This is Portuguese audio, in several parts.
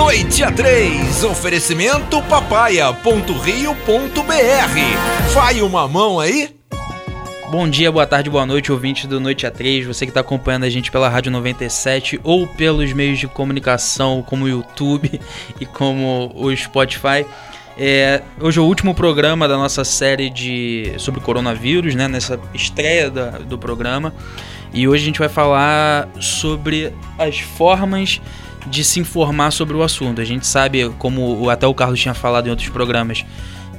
Noite a 3, oferecimento papaya.rio.br. Vai uma mão aí? Bom dia, boa tarde, boa noite, ouvinte do Noite a 3, você que está acompanhando a gente pela Rádio 97 ou pelos meios de comunicação como o YouTube e como o Spotify. É, hoje é o último programa da nossa série de sobre coronavírus, né? Nessa estreia da, do programa. E hoje a gente vai falar sobre as formas de se informar sobre o assunto. A gente sabe, como até o Carlos tinha falado em outros programas,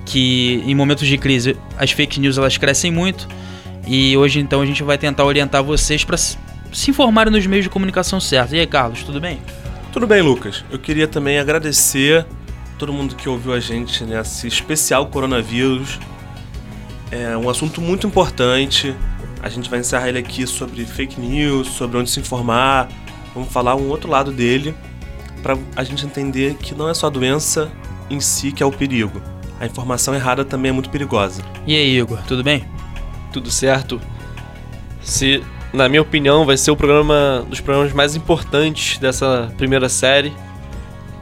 que em momentos de crise as fake news elas crescem muito. E hoje então a gente vai tentar orientar vocês para se informarem nos meios de comunicação certos. E aí, Carlos, tudo bem? Tudo bem, Lucas. Eu queria também agradecer todo mundo que ouviu a gente nesse especial coronavírus. É um assunto muito importante. A gente vai encerrar ele aqui sobre fake news, sobre onde se informar. Vamos falar um outro lado dele para a gente entender que não é só a doença em si que é o perigo. A informação errada também é muito perigosa. E aí, Igor, tudo bem? Tudo certo. Se, na minha opinião, vai ser o programa dos programas mais importantes dessa primeira série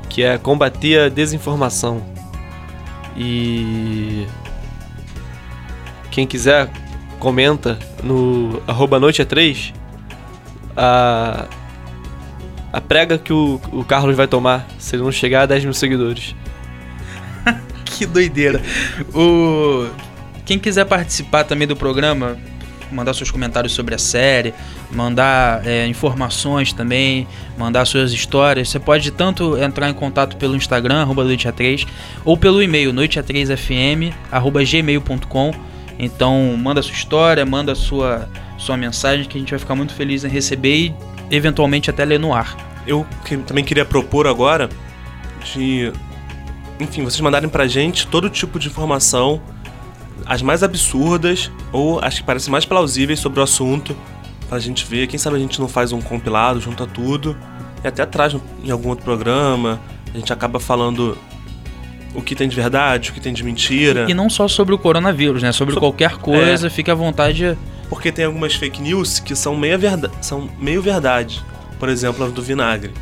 que é combater a desinformação. E quem quiser comenta no arroba noite é 3 a, a prega que o, o Carlos vai tomar se ele não chegar a 10 mil seguidores. que doideira. O... Quem quiser participar também do programa, mandar seus comentários sobre a série, mandar é, informações também, mandar suas histórias. Você pode tanto entrar em contato pelo Instagram, arroba noiteA3, ou pelo e-mail noiteA3fm, arroba gmail.com. Então manda sua história, manda sua, sua mensagem que a gente vai ficar muito feliz em receber e eventualmente até ler no ar. Eu que, também queria propor agora de, enfim, vocês mandarem pra gente todo tipo de informação as mais absurdas ou as que parecem mais plausíveis sobre o assunto pra gente ver. Quem sabe a gente não faz um compilado, junta tudo e até traz em algum outro programa. A gente acaba falando o que tem de verdade, o que tem de mentira. E não só sobre o coronavírus, né? Sobre, sobre qualquer coisa, é, fique à vontade. Porque tem algumas fake news que são meio, verdade, são meio verdade. Por exemplo, a do vinagre.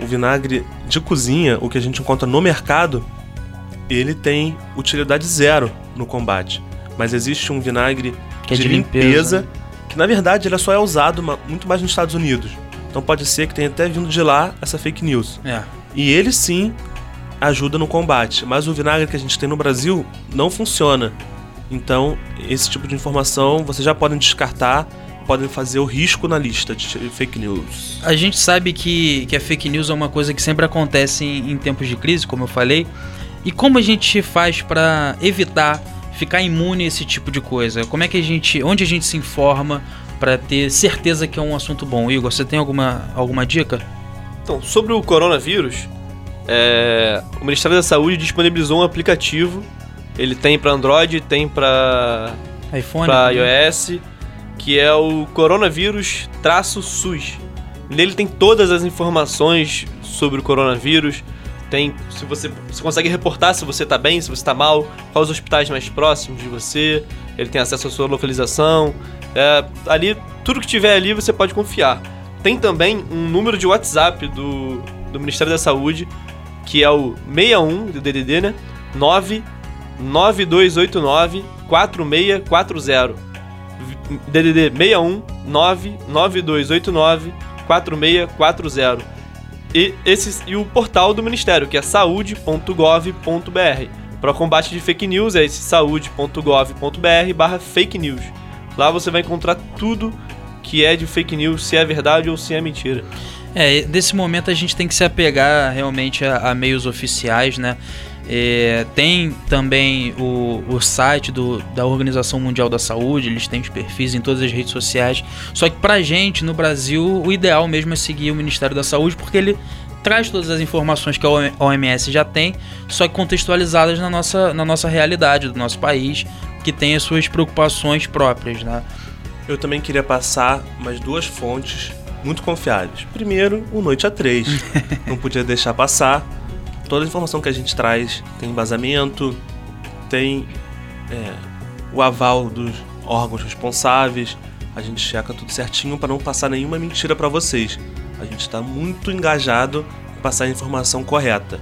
O vinagre de cozinha, o que a gente encontra no mercado, ele tem utilidade zero no combate. Mas existe um vinagre que é de, de limpeza, limpeza, que na verdade ele só é usado muito mais nos Estados Unidos. Então pode ser que tenha até vindo de lá essa fake news. É. E ele sim ajuda no combate, mas o vinagre que a gente tem no Brasil não funciona. Então, esse tipo de informação vocês já podem descartar, podem fazer o risco na lista de fake news. A gente sabe que, que a fake news é uma coisa que sempre acontece em, em tempos de crise, como eu falei. E como a gente faz para evitar ficar imune a esse tipo de coisa? Como é que a gente, onde a gente se informa para ter certeza que é um assunto bom? Igor, você tem alguma, alguma dica? Então, sobre o coronavírus, é, o Ministério da Saúde disponibilizou um aplicativo. Ele tem para Android, tem para iPhone, para iOS, que é o coronavírus SUS. Nele tem todas as informações sobre o coronavírus, tem se você, você consegue reportar se você está bem, se você está mal, quais os hospitais mais próximos de você, ele tem acesso à sua localização. É, ali, tudo que tiver ali você pode confiar. Tem também um número de WhatsApp do, do Ministério da Saúde, que é o 61 do DDD, né? 99289 4640. DDD 61 99289 4640 e, esse, e o portal do Ministério, que é saúde.gov.br. Para combate de fake news é esse saúde.gov.br barra fake news. Lá você vai encontrar tudo que é de fake news, se é verdade ou se é mentira. É, nesse momento a gente tem que se apegar realmente a, a meios oficiais, né? É, tem também o, o site do, da Organização Mundial da Saúde, eles têm os perfis em todas as redes sociais. Só que pra gente, no Brasil, o ideal mesmo é seguir o Ministério da Saúde, porque ele traz todas as informações que a OMS já tem, só que contextualizadas na nossa, na nossa realidade do nosso país, que tem as suas preocupações próprias, né? Eu também queria passar umas duas fontes muito confiáveis. Primeiro, o Noite a 3. Não podia deixar passar toda a informação que a gente traz tem embasamento, tem é, o aval dos órgãos responsáveis, a gente checa tudo certinho para não passar nenhuma mentira para vocês. A gente está muito engajado passar a informação correta.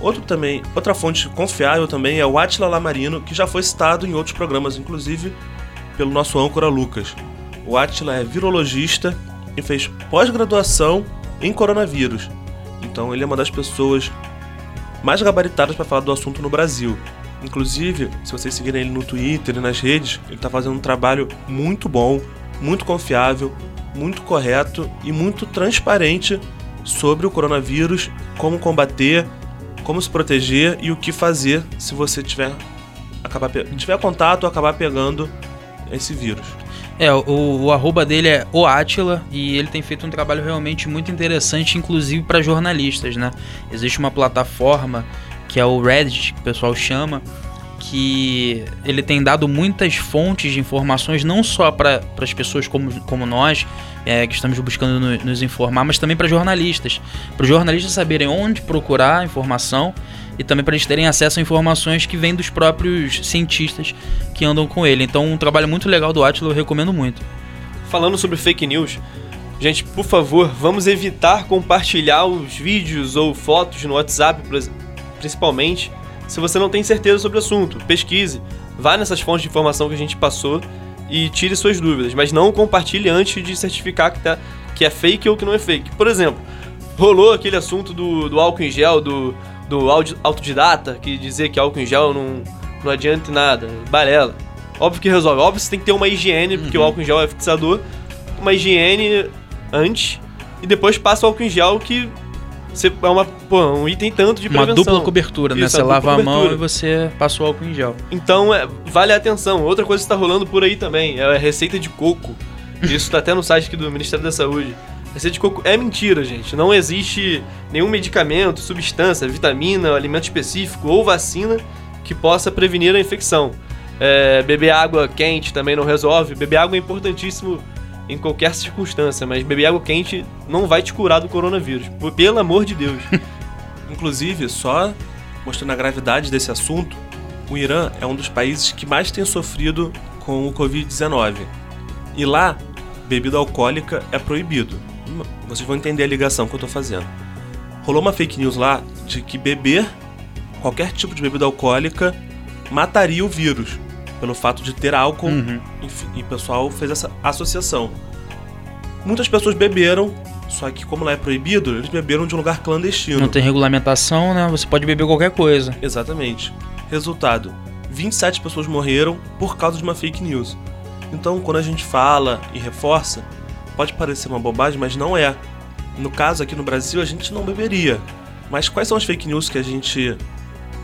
Outro também, outra fonte confiável também é o Atila Lamarino, que já foi citado em outros programas, inclusive pelo nosso âncora Lucas. O Atila é virologista e fez pós-graduação em coronavírus. Então ele é uma das pessoas mais gabaritadas para falar do assunto no Brasil. Inclusive, se vocês seguirem ele no Twitter e nas redes, ele está fazendo um trabalho muito bom, muito confiável, muito correto e muito transparente sobre o coronavírus, como combater, como se proteger e o que fazer se você tiver, acabar, tiver contato ou acabar pegando esse vírus. É, o, o arroba dele é o Atila e ele tem feito um trabalho realmente muito interessante, inclusive para jornalistas, né? Existe uma plataforma que é o Reddit, que o pessoal chama, que ele tem dado muitas fontes de informações, não só para as pessoas como, como nós, é, que estamos buscando no, nos informar, mas também para jornalistas. Para os jornalistas saberem onde procurar informação e também para eles terem acesso a informações que vêm dos próprios cientistas que andam com ele. Então, um trabalho muito legal do Atila, eu recomendo muito. Falando sobre fake news, gente, por favor, vamos evitar compartilhar os vídeos ou fotos no WhatsApp, principalmente, se você não tem certeza sobre o assunto. Pesquise, vá nessas fontes de informação que a gente passou e tire suas dúvidas, mas não compartilhe antes de certificar que, tá, que é fake ou que não é fake. Por exemplo, rolou aquele assunto do, do álcool em gel, do, do autodidata, que dizer que álcool em gel não, não adianta nada, balela. Óbvio que resolve. Óbvio que você tem que ter uma higiene, porque uhum. o álcool em gel é fixador. Uma higiene antes e depois passa o álcool em gel que você, é uma, pô, um item tanto de uma prevenção. Uma dupla cobertura, né? Isso, você lava cobertura. a mão e você passa o álcool em gel. Então, é, vale a atenção. Outra coisa que está rolando por aí também é a receita de coco. Isso está até no site aqui do Ministério da Saúde. Receita de coco é mentira, gente. Não existe nenhum medicamento, substância, vitamina, alimento específico ou vacina que possa prevenir a infecção. É, beber água quente também não resolve. Beber água é importantíssimo em qualquer circunstância, mas beber água quente não vai te curar do coronavírus. Pelo amor de Deus. Inclusive, só mostrando a gravidade desse assunto, o Irã é um dos países que mais tem sofrido com o Covid-19. E lá, bebida alcoólica é proibido. Vocês vão entender a ligação que eu estou fazendo. Rolou uma fake news lá de que beber qualquer tipo de bebida alcoólica mataria o vírus, pelo fato de ter álcool. Uhum. E o pessoal fez essa associação. Muitas pessoas beberam, só que como lá é proibido, eles beberam de um lugar clandestino. Não tem regulamentação, né? Você pode beber qualquer coisa. Exatamente. Resultado: 27 pessoas morreram por causa de uma fake news. Então, quando a gente fala e reforça, pode parecer uma bobagem, mas não é. No caso aqui no Brasil, a gente não beberia. Mas quais são as fake news que a gente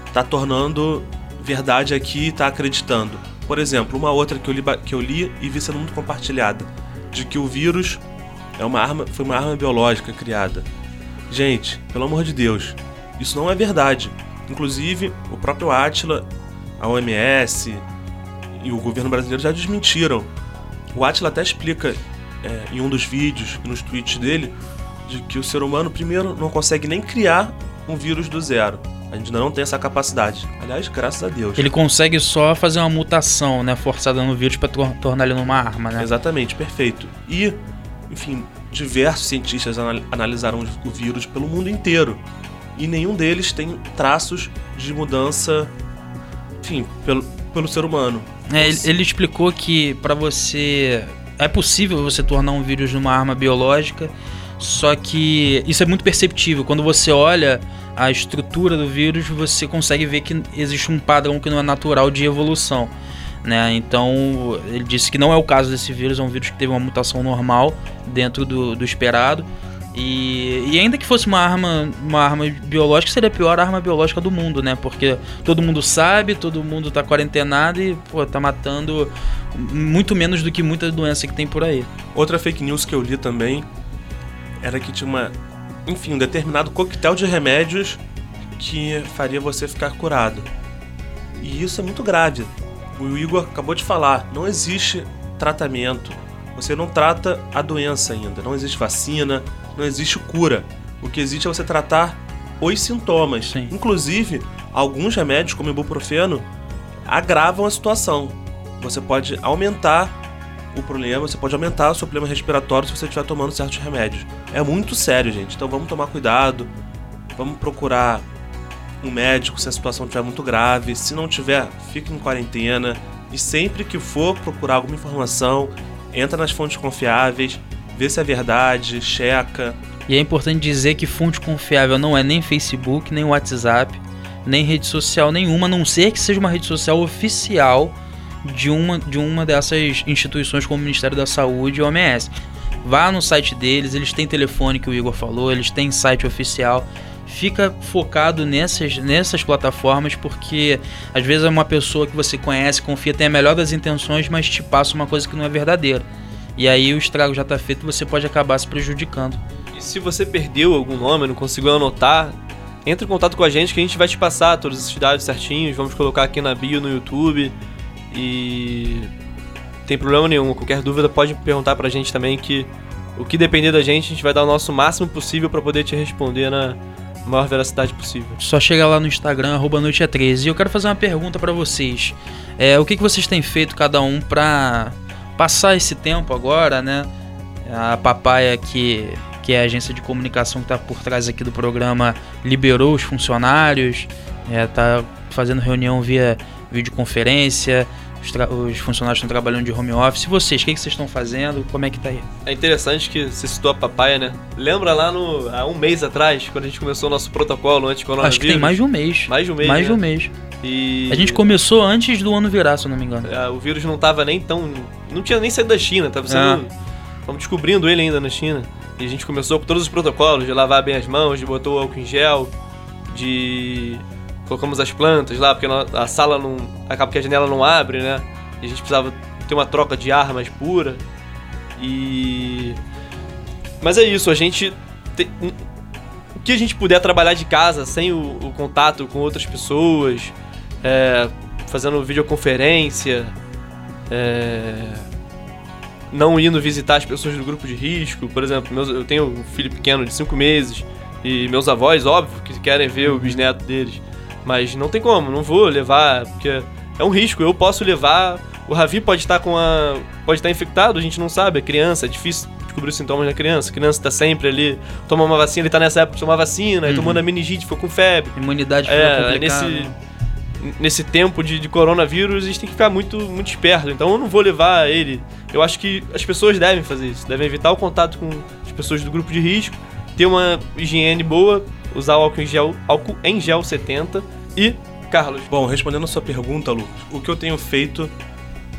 está tornando verdade aqui e está acreditando? Por exemplo, uma outra que eu, li, que eu li e vi sendo muito compartilhada, de que o vírus é uma arma, foi uma arma biológica criada. Gente, pelo amor de Deus, isso não é verdade. Inclusive, o próprio Atila, a OMS e o governo brasileiro já desmentiram. O Atila até explica é, em um dos vídeos nos tweets dele de que o ser humano, primeiro, não consegue nem criar um vírus do zero. A gente ainda não tem essa capacidade. Aliás, graças a Deus. Ele consegue só fazer uma mutação, né, forçada no vírus para tor tornar ele numa arma, né? Exatamente, perfeito. E, enfim, diversos cientistas anal analisaram o vírus pelo mundo inteiro. E nenhum deles tem traços de mudança, enfim, pelo, pelo ser humano. É, ele, ele explicou que para você é possível você tornar um vírus numa arma biológica, só que isso é muito perceptível. Quando você olha a estrutura do vírus, você consegue ver que existe um padrão que não é natural de evolução. Né? Então, ele disse que não é o caso desse vírus, é um vírus que teve uma mutação normal dentro do, do esperado. E, e, ainda que fosse uma arma, uma arma biológica, seria a pior arma biológica do mundo, né? Porque todo mundo sabe, todo mundo tá quarentenado e, pô, tá matando muito menos do que muita doença que tem por aí. Outra fake news que eu li também era que tinha uma, enfim, um determinado coquetel de remédios que faria você ficar curado. E isso é muito grave. O Igor acabou de falar, não existe tratamento. Você não trata a doença ainda, não existe vacina, não existe cura. O que existe é você tratar os sintomas. Sim. Inclusive, alguns remédios, como o ibuprofeno, agravam a situação. Você pode aumentar o problema, você pode aumentar o seu problema respiratório se você estiver tomando certos remédios. É muito sério, gente. Então vamos tomar cuidado. Vamos procurar um médico se a situação estiver muito grave. Se não tiver, fique em quarentena. E sempre que for procurar alguma informação, entra nas fontes confiáveis, vê se é verdade, checa. E é importante dizer que fonte confiável não é nem Facebook, nem WhatsApp, nem rede social nenhuma, a não ser que seja uma rede social oficial de uma, de uma dessas instituições como o Ministério da Saúde e o OMS. Vá no site deles, eles têm telefone que o Igor falou, eles têm site oficial. Fica focado nessas, nessas plataformas porque às vezes é uma pessoa que você conhece, confia, tem a melhor das intenções, mas te passa uma coisa que não é verdadeira. E aí o estrago já está feito e você pode acabar se prejudicando. E se você perdeu algum nome, não conseguiu anotar, entre em contato com a gente que a gente vai te passar todos esses dados certinhos. Vamos colocar aqui na bio no YouTube. E. Tem problema nenhum. Qualquer dúvida pode perguntar pra gente também que o que depender da gente, a gente vai dar o nosso máximo possível para poder te responder na maior veracidade possível. Só chega lá no Instagram, arroba noite é 13. E eu quero fazer uma pergunta para vocês. É, o que, que vocês têm feito cada um pra passar esse tempo agora, né? A Papaya que que é a agência de comunicação que está por trás aqui do programa, liberou os funcionários, está fazendo reunião via videoconferência, os, os funcionários estão trabalhando de home office. E vocês, o que, que vocês estão fazendo? Como é que tá aí? É interessante que você citou a papaya, né? Lembra lá no, há um mês atrás, quando a gente começou o nosso protocolo anti-coronavírus? Acho que tem mais de um mês. Mais de um mês, Mais né? de um mês. E... A gente começou antes do ano virar, se eu não me engano. É, o vírus não tava nem tão... Não tinha nem saído da China, tava sendo... Estamos descobrindo ele ainda na China. E a gente começou com todos os protocolos de lavar bem as mãos, de botar o álcool em gel, de colocamos as plantas lá, porque a sala não acaba que a janela não abre, né? E a gente precisava ter uma troca de ar mais pura. E mas é isso, a gente te... o que a gente puder trabalhar de casa sem o, o contato com outras pessoas, é, fazendo videoconferência, é, não indo visitar as pessoas do grupo de risco. Por exemplo, meus, eu tenho um filho pequeno de 5 meses e meus avós, óbvio, que querem ver o bisneto deles. Mas não tem como, não vou levar, porque é um risco. Eu posso levar. O Ravi pode estar com a. pode estar infectado, a gente não sabe, é criança, é difícil descobrir os sintomas da criança. A criança está sempre ali, toma uma vacina, ele está nessa época de tomar vacina, uhum. aí tomando a meningite, ficou com febre. Imunidade é, nesse nesse tempo de, de, coronavírus, a gente tem que ficar muito, muito esperto. Então eu não vou levar ele. Eu acho que as pessoas devem fazer isso, devem evitar o contato com as pessoas do grupo de risco, ter uma higiene boa, usar o álcool em gel, álcool em gel 70 e Carlos. Bom, respondendo a sua pergunta, Lucas, o que eu tenho feito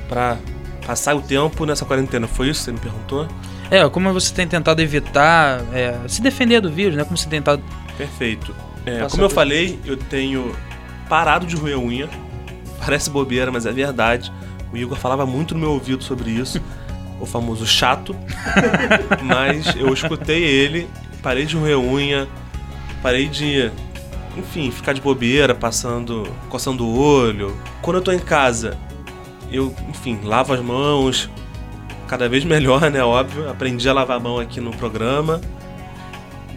para passar o tempo nessa quarentena foi isso? Você me perguntou? É, como você tem tentado evitar é, se defender do vírus, né? Como você tem tentado. Perfeito. É, como eu falei, eu tenho parado de roer unha. Parece bobeira, mas é verdade. O Igor falava muito no meu ouvido sobre isso. o famoso chato. mas eu escutei ele, parei de roer unha, parei de, enfim, ficar de bobeira, passando, coçando o olho. Quando eu tô em casa, eu, enfim, lavo as mãos, cada vez melhor, né? Óbvio. Aprendi a lavar a mão aqui no programa.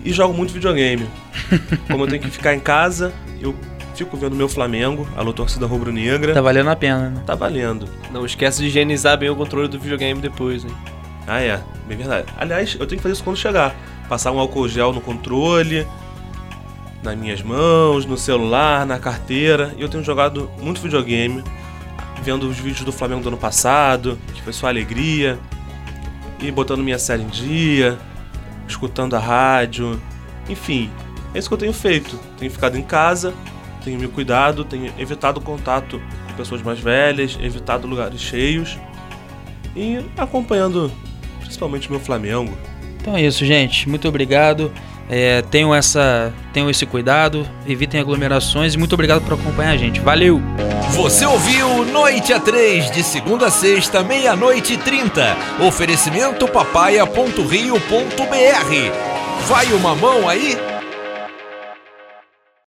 E jogo muito videogame. Como eu tenho que ficar em casa, eu fico vendo meu Flamengo, alô torcida rubro-negra. Tá valendo a pena, né? Tá valendo. Não esquece de higienizar bem o controle do videogame depois, hein? Ah, é. Bem verdade. Aliás, eu tenho que fazer isso quando chegar. Passar um álcool gel no controle, nas minhas mãos, no celular, na carteira. E eu tenho jogado muito videogame, vendo os vídeos do Flamengo do ano passado, que foi só alegria, e botando minha série em dia, escutando a rádio. Enfim, é isso que eu tenho feito. Tenho ficado em casa, tenho me cuidado, tenho evitado contato com pessoas mais velhas, evitado lugares cheios e acompanhando principalmente meu Flamengo. Então é isso, gente. Muito obrigado. É, tenham, essa, tenham esse cuidado, evitem aglomerações e muito obrigado por acompanhar a gente. Valeu! Você ouviu Noite a 3, de segunda a sexta, meia-noite e trinta. Oferecimento papaya.rio.br. Vai uma mão aí?